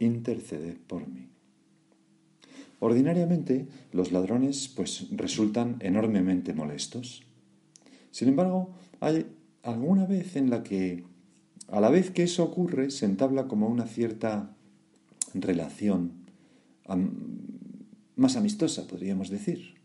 intercede por mí. Ordinariamente los ladrones pues resultan enormemente molestos. Sin embargo, hay alguna vez en la que a la vez que eso ocurre se entabla como una cierta relación más amistosa, podríamos decir.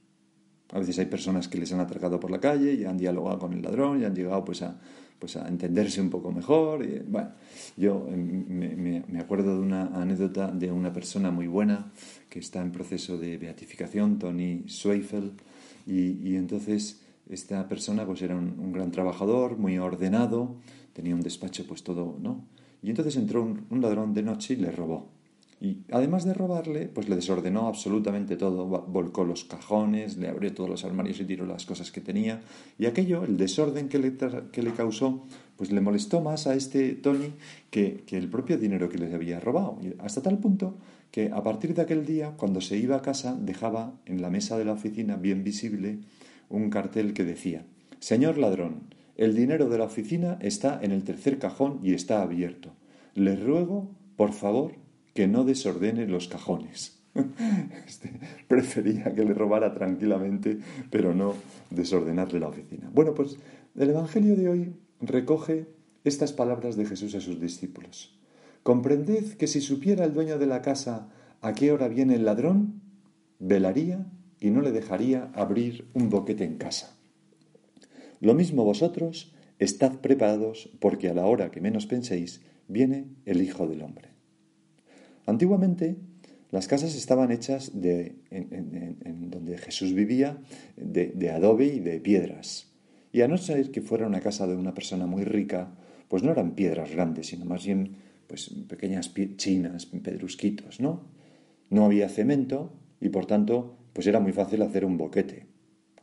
A veces hay personas que les han atracado por la calle y han dialogado con el ladrón y han llegado pues a, pues a entenderse un poco mejor. Y, bueno, yo em, me, acuerdo de una anécdota de una persona muy buena que está en proceso de beatificación, Tony Zweifel, y, entonces esta persona pues era un, gran trabajador, muy ordenado, tenía un despacho pues todo, ¿no? Y entonces entró un ladrón de noche y le robó. Y además de robarle, pues le desordenó absolutamente todo, volcó los cajones, le abrió todos los armarios y tiró las cosas que tenía. Y aquello, el desorden que le, que le causó, pues le molestó más a este Tony que, que el propio dinero que le había robado. hasta tal punto que a partir de aquel día, cuando se iba a casa, dejaba en la mesa de la oficina, bien visible, un cartel que decía, Señor ladrón, el dinero de la oficina está en el tercer cajón y está abierto. Le ruego, por favor, que no desordene los cajones. Este, prefería que le robara tranquilamente, pero no desordenarle la oficina. Bueno, pues el Evangelio de hoy recoge estas palabras de Jesús a sus discípulos. Comprended que si supiera el dueño de la casa a qué hora viene el ladrón, velaría y no le dejaría abrir un boquete en casa. Lo mismo vosotros, estad preparados porque a la hora que menos penséis, viene el Hijo del Hombre. Antiguamente las casas estaban hechas de, donde Jesús vivía de, adobe y de piedras. Y a no ser que fuera una casa de una persona muy rica, pues no eran piedras grandes, sino más bien pues pequeñas chinas, pedrusquitos, ¿no? No había cemento y por tanto pues era muy fácil hacer un boquete.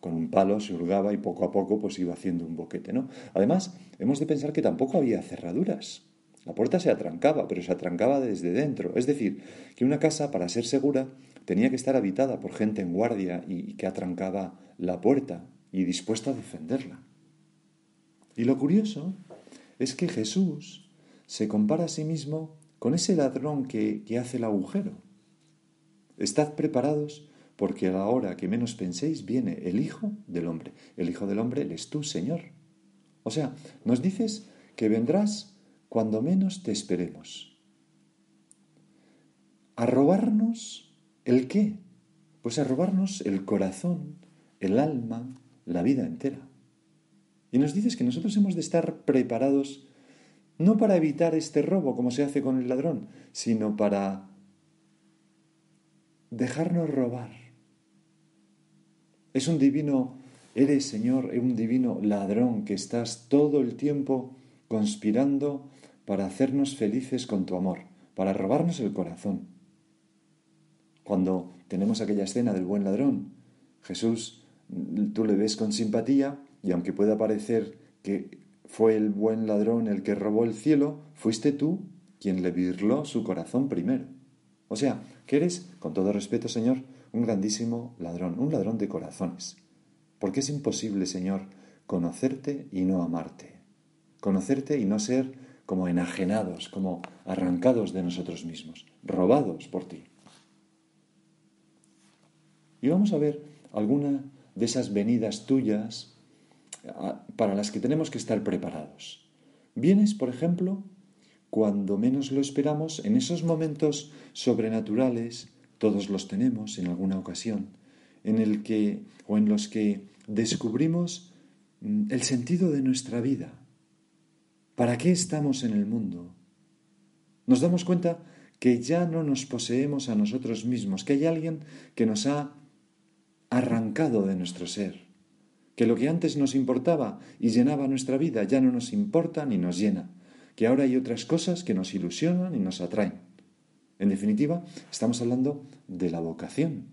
Con un palo se hurgaba y poco a poco pues iba haciendo un boquete, ¿no? Además, hemos de pensar que tampoco había cerraduras. La puerta se atrancaba, pero se atrancaba desde dentro. Es decir, que una casa, para ser segura, tenía que estar habitada por gente en guardia y que atrancaba la puerta y dispuesta a defenderla. Y lo curioso es que Jesús se compara a sí mismo con ese ladrón que, hace el agujero. Estad preparados porque a la hora que menos penséis viene el Hijo del Hombre. El Hijo del Hombre eres tú, Señor. O sea, nos dices que vendrás cuando menos te esperemos. ¿A robarnos el qué? Pues a robarnos el corazón, el alma, la vida entera. Y nos dices que nosotros hemos de estar preparados no para evitar este robo como se hace con el ladrón, sino para dejarnos robar. Es un divino, eres Señor, un divino ladrón que estás todo el tiempo conspirando para hacernos felices con tu amor, para robarnos el corazón. Cuando tenemos aquella escena del buen ladrón, Jesús, tú le ves con simpatía y aunque pueda parecer que fue el buen ladrón el que robó el cielo, fuiste tú quien le virló su corazón primero. O sea, que eres, con todo respeto, Señor, un grandísimo ladrón, un ladrón de corazones. Porque es imposible, Señor, conocerte y no amarte. Conocerte y no ser como enajenados, como arrancados de nosotros mismos, robados por ti. Y vamos a ver alguna de esas venidas tuyas para las que tenemos que estar preparados. Vienes, por ejemplo, cuando menos lo esperamos, en esos momentos sobrenaturales, todos los tenemos en alguna ocasión, en el que o en los que descubrimos mm, el sentido de nuestra vida. ¿Para qué estamos en el mundo? Nos damos cuenta que ya no nos poseemos a nosotros mismos, que hay alguien que nos ha arrancado de nuestro ser, que lo que antes nos importaba y llenaba nuestra vida ya no nos importa ni nos llena, que ahora hay otras cosas que nos ilusionan y nos atraen. En definitiva, estamos hablando de la vocación.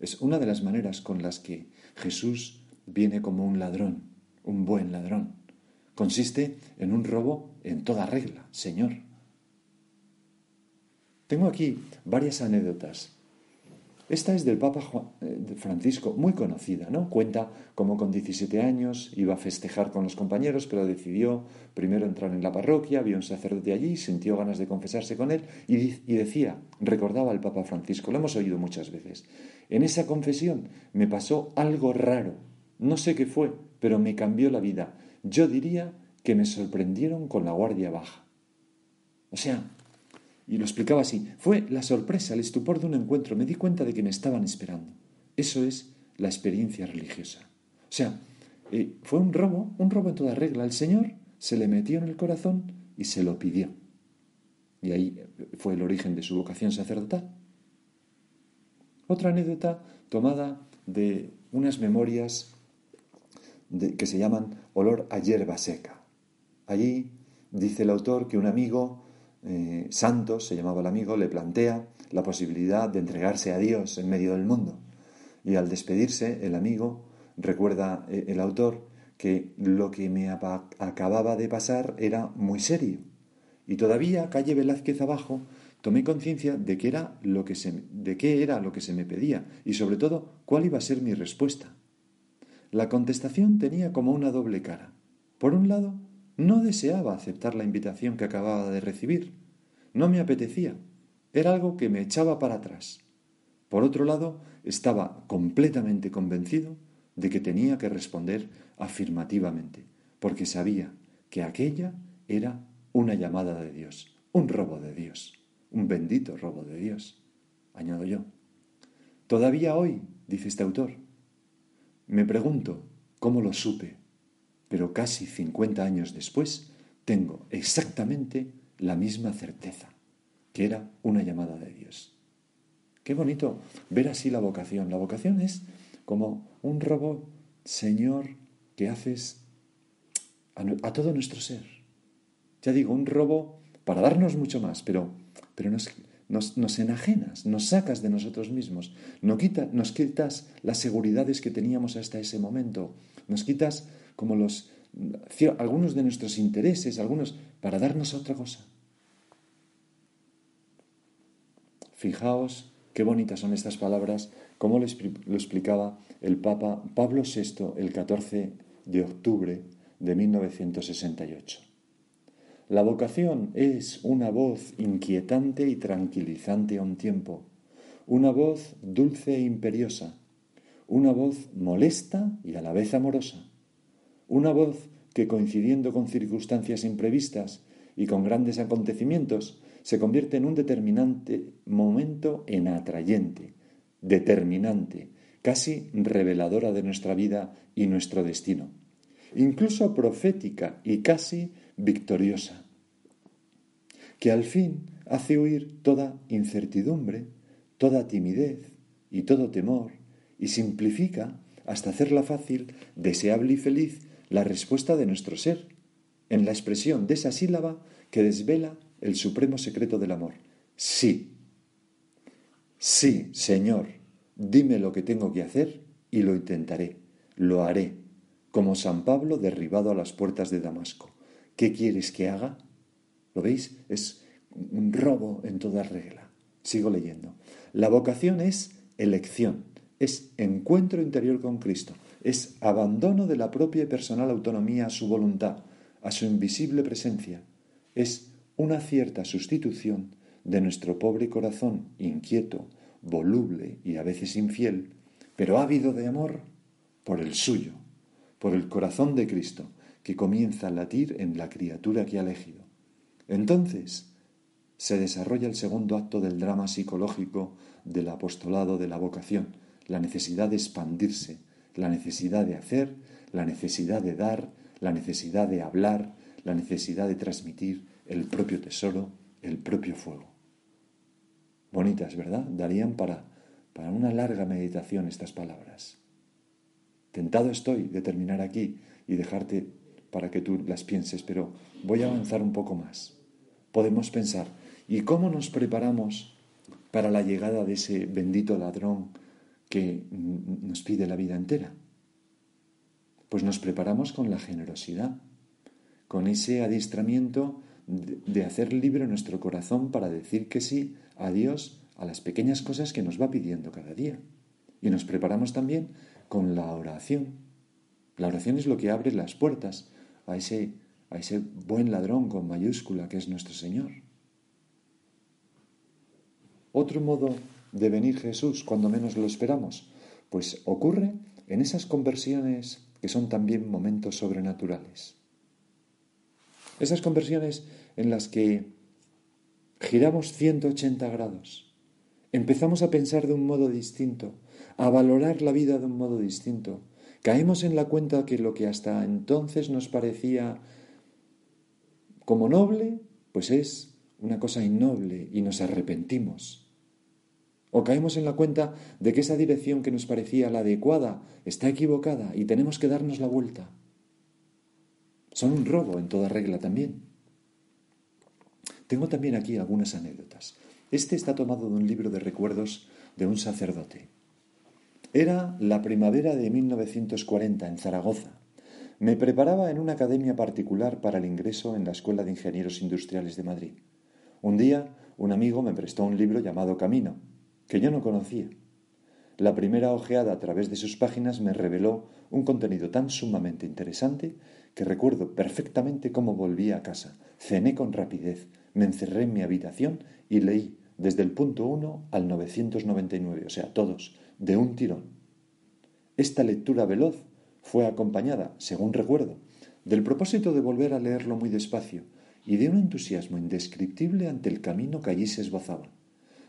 Es una de las maneras con las que Jesús viene como un ladrón, un buen ladrón. Consiste en un robo en toda regla, Señor. Tengo aquí varias anécdotas esta es del Papa eh, Francisco, muy conocida, ¿no? Cuenta cómo con 17 años iba a festejar con los compañeros, pero decidió primero entrar en la parroquia, vio un sacerdote allí, sintió ganas de confesarse con él y, y decía, recordaba al Papa Francisco, lo hemos oído muchas veces, en esa confesión me pasó algo raro, no sé qué fue, pero me cambió la vida. Yo diría que me sorprendieron con la guardia baja. O sea, y lo explicaba así. Fue la sorpresa, el estupor de un encuentro. Me di cuenta de que me estaban esperando. Eso es la experiencia religiosa. O sea, eh, fue un robo, un robo en toda regla. El Señor se le metió en el corazón y se lo pidió. Y ahí fue el origen de su vocación sacerdotal. Otra anécdota tomada de unas memorias que se llaman Olor a hierba seca. Allí dice el autor que un amigo eh, Santos, se llamaba el amigo, le plantea la posibilidad de entregarse a Dios en medio del mundo. Y al despedirse, el amigo recuerda eh, el autor que lo que me acababa de pasar era muy serio. Y todavía, calle Velázquez abajo, tomé conciencia de, de qué era lo que se me pedía y sobre todo cuál iba a ser mi respuesta. La contestación tenía como una doble cara. Por un lado, no deseaba aceptar la invitación que acababa de recibir. No me apetecía. Era algo que me echaba para atrás. Por otro lado, estaba completamente convencido de que tenía que responder afirmativamente, porque sabía que aquella era una llamada de Dios, un robo de Dios, un bendito robo de Dios, añado yo. Todavía hoy, dice este autor, me pregunto cómo lo supe pero casi 50 años después tengo exactamente la misma certeza, que era una llamada de Dios. Qué bonito ver así la vocación. La vocación es como un robo, Señor, que haces a, todo nuestro ser. Ya digo, un robo para darnos mucho más, pero, pero nos, nos, enajenas, nos sacas de nosotros mismos, nos, quita, nos quitas las seguridades que teníamos hasta ese momento, nos quitas como los, algunos de nuestros intereses, algunos, para darnos otra cosa. Fijaos qué bonitas son estas palabras, como lo, explicaba el Papa Pablo VI el 14 de octubre de 1968. La vocación es una voz inquietante y tranquilizante a un tiempo, una voz dulce e imperiosa, una voz molesta y a la vez amorosa, una voz que coincidiendo con circunstancias imprevistas y con grandes acontecimientos, se convierte en un determinante momento en atrayente, determinante, casi reveladora de nuestra vida y nuestro destino, incluso profética y casi victoriosa, que al fin hace huir toda incertidumbre, toda timidez y todo temor, y simplifica hasta hacerla fácil, deseable y feliz la respuesta de nuestro ser, en la expresión de esa sílaba que desvela el supremo secreto del amor. Sí. Sí, Señor, dime lo que tengo que hacer y lo intentaré, lo haré, como San Pablo derribado a las puertas de Damasco. ¿Qué quieres que haga? ¿Lo veis? Es un robo en toda regla. Sigo leyendo. La vocación es elección, es encuentro interior con Cristo es abandono de la propia y personal autonomía a su voluntad, a su invisible presencia. Es una cierta sustitución de nuestro pobre corazón inquieto, voluble y a veces infiel, pero ávido de amor, por el suyo, por el corazón de Cristo, que comienza a latir en la criatura que ha elegido. Entonces se desarrolla el segundo acto del drama psicológico del apostolado de la vocación, la necesidad de expandirse, la necesidad de hacer, la necesidad de dar, la necesidad de hablar, la necesidad de transmitir el propio tesoro, el propio fuego. Bonitas, ¿verdad? Darían para, para una larga meditación estas palabras. Tentado estoy de terminar aquí y dejarte para que tú las pienses, pero voy a avanzar un poco más. Podemos pensar, ¿y cómo nos preparamos para la llegada de ese bendito ladrón que nos pide la vida entera? Pues nos preparamos con la generosidad, con ese adiestramiento de hacer libre nuestro corazón para decir que sí a Dios a las pequeñas cosas que nos va pidiendo cada día. Y nos preparamos también con la oración. La oración es lo que abre las puertas a ese, a ese buen ladrón con mayúscula que es nuestro Señor. Otro modo de venir Jesús cuando menos lo esperamos, pues ocurre en esas conversiones que son también momentos sobrenaturales. Esas conversiones en las que giramos 180 grados, empezamos a pensar de un modo distinto, a valorar la vida de un modo distinto, caemos en la cuenta que lo que hasta entonces nos parecía como noble, pues es una cosa innoble y nos arrepentimos. O caemos en la cuenta de que esa dirección que nos parecía la adecuada está equivocada y tenemos que darnos la vuelta. Son un robo en toda regla también. Tengo también aquí algunas anécdotas. Este está tomado de un libro de recuerdos de un sacerdote. Era la primavera de 1940 en Zaragoza. Me preparaba en una academia particular para el ingreso en la Escuela de Ingenieros Industriales de Madrid. Un día, un amigo me prestó un libro llamado Camino, que yo no conocía. La primera ojeada a través de sus páginas me reveló un contenido tan sumamente interesante que recuerdo perfectamente cómo volví a casa. Cené con rapidez, me encerré en mi habitación y leí desde el punto 1 al 999, o sea, todos, de un tirón. Esta lectura veloz fue acompañada, según recuerdo, del propósito de volver a leerlo muy despacio y de un entusiasmo indescriptible ante el camino que allí se esbozaba.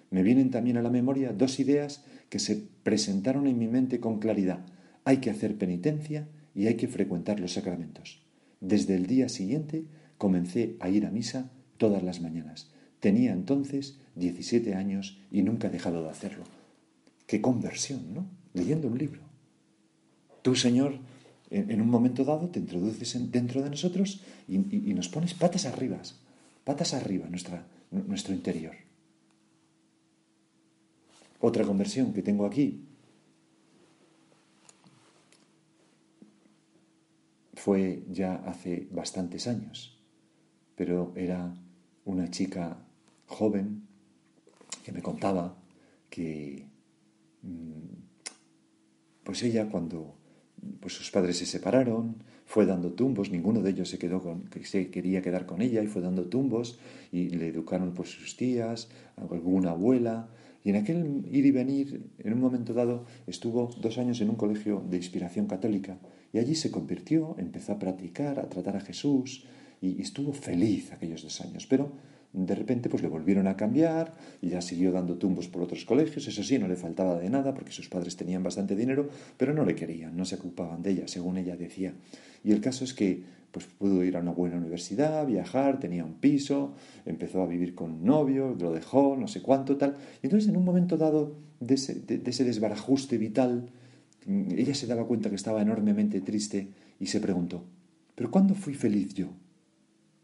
Me vienen también a la memoria dos ideas que se presentaron en mi mente con claridad. Hay que hacer penitencia y hay que frecuentar los sacramentos. Desde el día siguiente comencé a ir a misa todas las mañanas. Tenía entonces 17 años y nunca he dejado de hacerlo. Qué conversión, ¿no? Leyendo un libro. Tú, Señor, en, un momento dado te introduces dentro de nosotros y, nos pones patas arriba, patas arriba nuestra, nuestro interior. Otra conversión que tengo aquí fue ya hace bastantes años, pero era una chica joven que me contaba que pues ella cuando pues sus padres se separaron, fue dando tumbos, ninguno de ellos se quedó con, que se quería quedar con ella y fue dando tumbos y le educaron pues sus tías, alguna abuela, y en aquel ir y venir, en un momento dado, estuvo dos años en un colegio de inspiración católica y allí se convirtió, empezó a practicar, a tratar a Jesús y estuvo feliz aquellos dos años. Pero de repente pues le volvieron a cambiar y ya siguió dando tumbos por otros colegios. Eso sí, no le faltaba de nada porque sus padres tenían bastante dinero, pero no le querían, no se ocupaban de ella, según ella decía. Y el caso es que pues pudo ir a una buena universidad, viajar, tenía un piso, empezó a vivir con un novio, lo dejó, no sé cuánto, tal. Y entonces en un momento dado de ese, de ese desbarajuste vital, ella se daba cuenta que estaba enormemente triste y se preguntó, ¿pero cuándo fui feliz yo?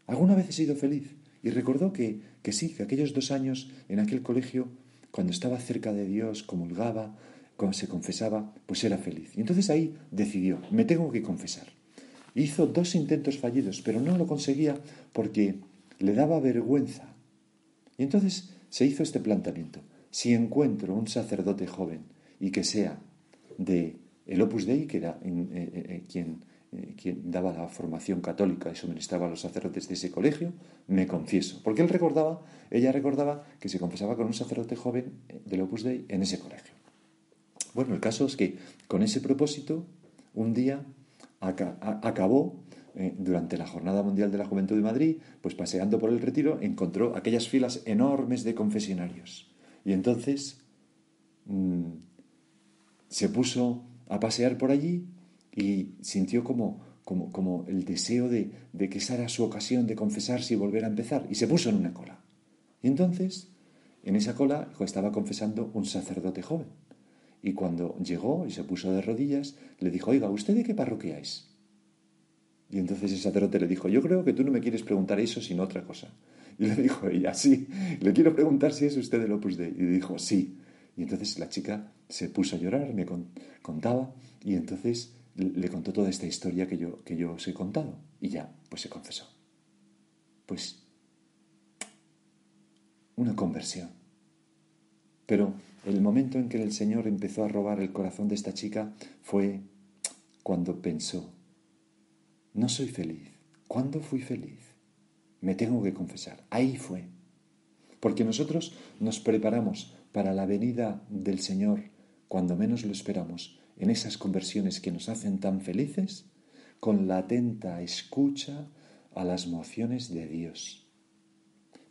¿Alguna vez he sido feliz? Y recordó que, que sí, que aquellos dos años en aquel colegio, cuando estaba cerca de Dios, comulgaba, cuando se confesaba, pues era feliz. Y entonces ahí decidió, me tengo que confesar. Hizo dos intentos fallidos, pero no lo conseguía porque le daba vergüenza. Y entonces se hizo este planteamiento. Si encuentro un sacerdote joven y que sea de el Opus Dei, que era eh, eh, eh, quien, quien daba la formación católica y suministraba a los sacerdotes de ese colegio, me confieso. Porque él recordaba, ella recordaba que se confesaba con un sacerdote joven del Opus Dei en ese colegio. Bueno, el caso es que con ese propósito, un día acabó eh, durante la Jornada Mundial de la Juventud de Madrid, pues paseando por el retiro, encontró aquellas filas enormes de confesionarios. Y entonces mm, se puso a pasear por allí y sintió como, como, como el deseo de, de que esa era su ocasión de confesarse y volver a empezar. Y se puso en una cola. Y entonces, en esa cola estaba confesando un sacerdote joven. Y cuando llegó y se puso de rodillas, le dijo, oiga, ¿usted de qué parroquia es? Y entonces el sacerdote le dijo, yo creo que tú no me quieres preguntar eso, sino otra cosa. Y le dijo ella, sí, le quiero preguntar si es usted del Opus Dei. Y dijo, sí. Y entonces la chica se puso a llorar, me contaba, y entonces le contó toda esta historia que yo, que yo os he contado. Y ya, pues se confesó. Pues una conversión. Pero el momento en que el Señor empezó a robar el corazón de esta chica fue cuando pensó, no soy feliz. ¿Cuándo fui feliz? Me tengo que confesar. Ahí fue. Porque nosotros nos preparamos para la venida del Señor cuando menos lo esperamos, en esas conversiones que nos hacen tan felices, con la atenta escucha a las mociones de Dios.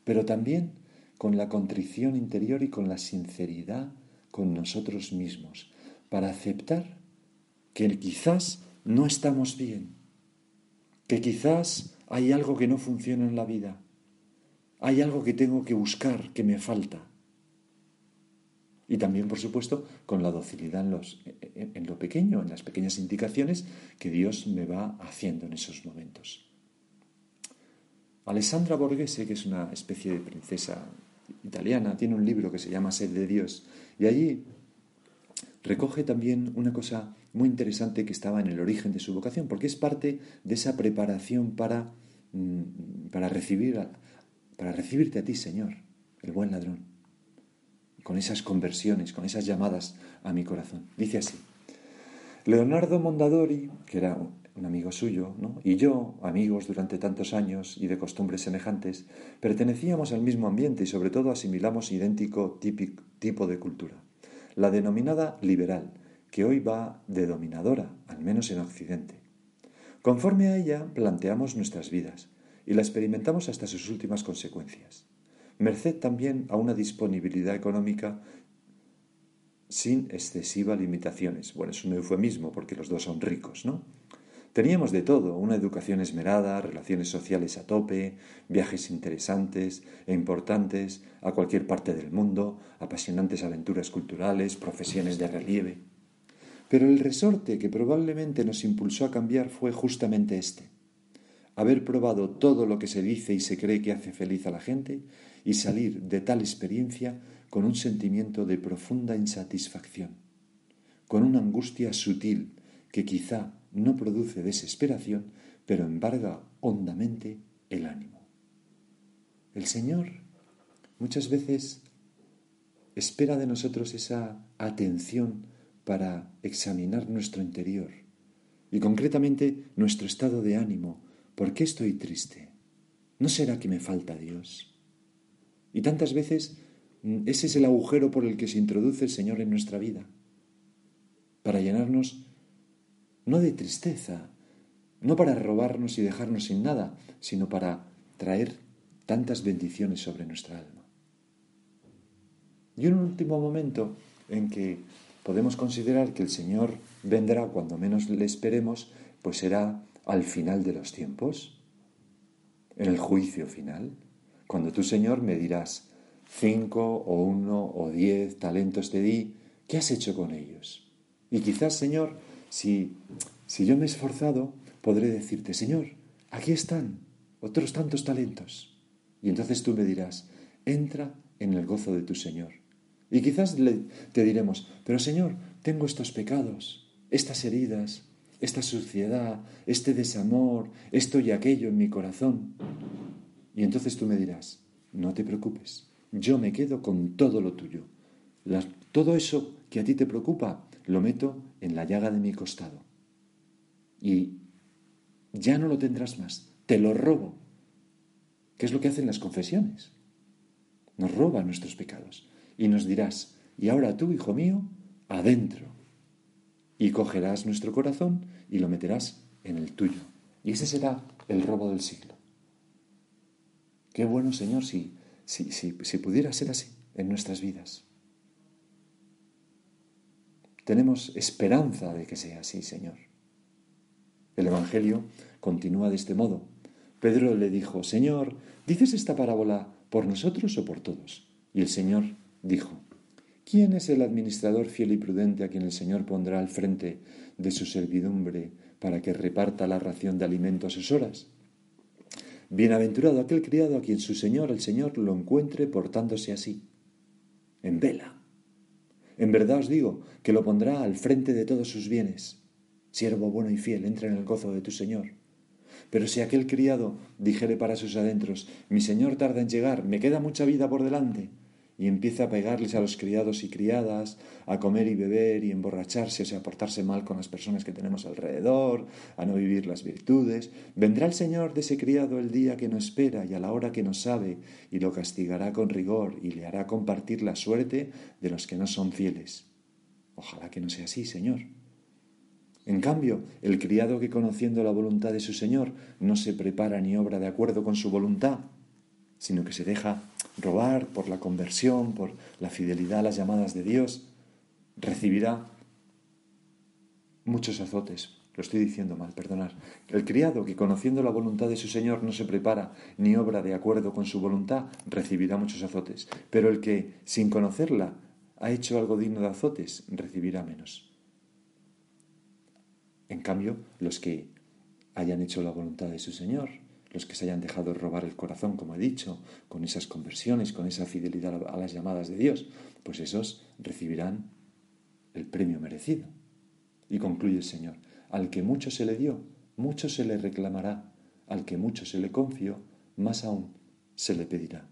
Pero también con la contrición interior y con la sinceridad con nosotros mismos, para aceptar que quizás no estamos bien, que quizás hay algo que no funciona en la vida, hay algo que tengo que buscar, que me falta. Y también, por supuesto, con la docilidad en, lo pequeño, en las pequeñas indicaciones que Dios me va haciendo en esos momentos. Alessandra Borghese, que es una especie de princesa italiana, tiene un libro que se llama Sed de Dios y allí recoge también una cosa muy interesante que estaba en el origen de su vocación, porque es parte de esa preparación para, mm, para, recibir para recibirte a ti, Señor, el buen ladrón, con esas conversiones, con esas llamadas a mi corazón. Dice así, Leonardo Mondadori, que era un amigo suyo, y yo, amigos durante tantos años y de costumbres semejantes, pertenecíamos al mismo ambiente y sobre todo asimilamos idéntico tipo de cultura, la denominada liberal, que hoy va de dominadora, al menos en Occidente. Conforme a ella planteamos nuestras vidas y la experimentamos hasta sus últimas consecuencias, merced también a una disponibilidad económica sin excesivas limitaciones. Bueno, es un eufemismo porque los dos son ricos, ¿no? Teníamos de todo, una educación esmerada, relaciones sociales a tope, viajes interesantes e importantes a cualquier parte del mundo, apasionantes aventuras culturales, profesiones de relieve. Pero el resorte que probablemente nos impulsó a cambiar fue justamente este. Haber probado todo lo que se dice y se cree que hace feliz a la gente y salir de tal experiencia con un sentimiento de profunda insatisfacción, con una angustia sutil que quizá no produce desesperación, pero embarga hondamente el ánimo. El Señor muchas veces espera de nosotros esa atención para examinar nuestro interior y concretamente nuestro estado de ánimo. ¿Por qué estoy triste? ¿No será que me falta Dios? Y tantas veces mm, ese es el agujero por el que se introduce el Señor en nuestra vida, para llenarnos no de tristeza, no para robarnos y dejarnos sin nada, sino para traer tantas bendiciones sobre nuestra alma. Y un último momento en que podemos considerar que el Señor vendrá cuando menos le esperemos, pues será al final de los tiempos, en el juicio final, cuando tú, Señor, me dirás, cinco o uno o diez talentos te di, ¿qué has hecho con ellos? Y quizás, Señor, si, si yo me he esforzado, podré decirte, Señor, aquí están otros tantos talentos. Y entonces tú me dirás, entra en el gozo de tu Señor. Y quizás te diremos, pero Señor, tengo estos pecados, estas heridas, esta suciedad, este desamor, esto y aquello en mi corazón. Y entonces tú me dirás, no te preocupes, yo me quedo con todo lo tuyo. todo eso que a ti te preocupa, lo meto en la llaga de mi costado. Y ya no lo tendrás más, te lo robo. ¿Qué es lo que hacen las confesiones? Nos roba nuestros pecados y nos dirás, y ahora tú, hijo mío, adentro. Y cogerás nuestro corazón y lo meterás en el tuyo. Y ese será el robo del siglo. Qué bueno, Señor, si, si, si, si pudiera ser así en nuestras vidas. Tenemos esperanza de que sea así, Señor. El Evangelio continúa de este modo. Pedro le dijo, Señor, ¿dices esta parábola por nosotros o por todos? Y el Señor dijo, ¿quién es el administrador fiel y prudente a quien el Señor pondrá al frente de su servidumbre para que reparta la ración de alimento a sus horas? Bienaventurado aquel criado a quien su Señor, el Señor, lo encuentre portándose así, en vela. En verdad os digo que lo pondrá al frente de todos sus bienes. Siervo bueno y fiel, entra en el gozo de tu Señor. Pero si aquel criado dijere para sus adentros, mi Señor tarda en llegar, me queda mucha vida por delante, y empieza a pegarles a los criados y criadas, a comer y beber y emborracharse, o sea, a portarse mal con las personas que tenemos alrededor, a no vivir las virtudes. Vendrá el Señor de ese criado el día que no espera y a la hora que no sabe, y lo castigará con rigor y le hará compartir la suerte de los que no son fieles. Ojalá que no sea así, Señor. En cambio, el criado que conociendo la voluntad de su Señor no se prepara ni obra de acuerdo con su voluntad, sino que se deja robar, por la conversión, por la fidelidad a las llamadas de Dios, recibirá muchos azotes. Lo estoy diciendo mal, perdonar. El criado que conociendo la voluntad de su Señor no se prepara ni obra de acuerdo con su voluntad, recibirá muchos azotes. Pero el que, sin conocerla, ha hecho algo digno de azotes, recibirá menos. En cambio, los que hayan hecho la voluntad de su Señor, los que se hayan dejado robar el corazón, como he dicho, con esas conversiones, con esa fidelidad a las llamadas de Dios, pues esos recibirán el premio merecido. Y concluye el Señor, al que mucho se le dio, mucho se le reclamará, al que mucho se le confió, más aún se le pedirá.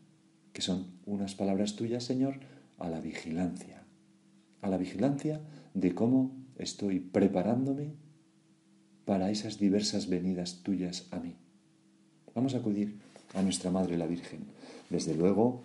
Que son unas palabras tuyas, Señor, a la vigilancia, a la vigilancia de cómo estoy preparándome para esas diversas venidas tuyas a mí. Vamos a acudir a nuestra Madre la Virgen. Desde luego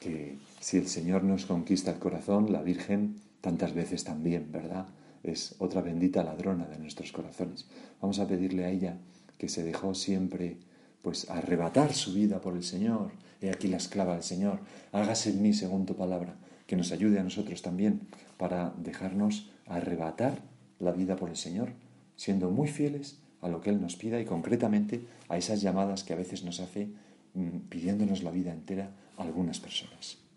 que si el Señor nos conquista el corazón, la Virgen tantas veces también, ¿verdad? Es otra bendita ladrona de nuestros corazones. Vamos a pedirle a ella que se dejó siempre pues arrebatar su vida por el Señor. He aquí la esclava del Señor. Hágase en mí según tu palabra, que nos ayude a nosotros también para dejarnos arrebatar la vida por el Señor, siendo muy fieles a lo que Él nos pida y concretamente a esas llamadas que a veces nos hace mm, pidiéndonos la vida entera a algunas personas.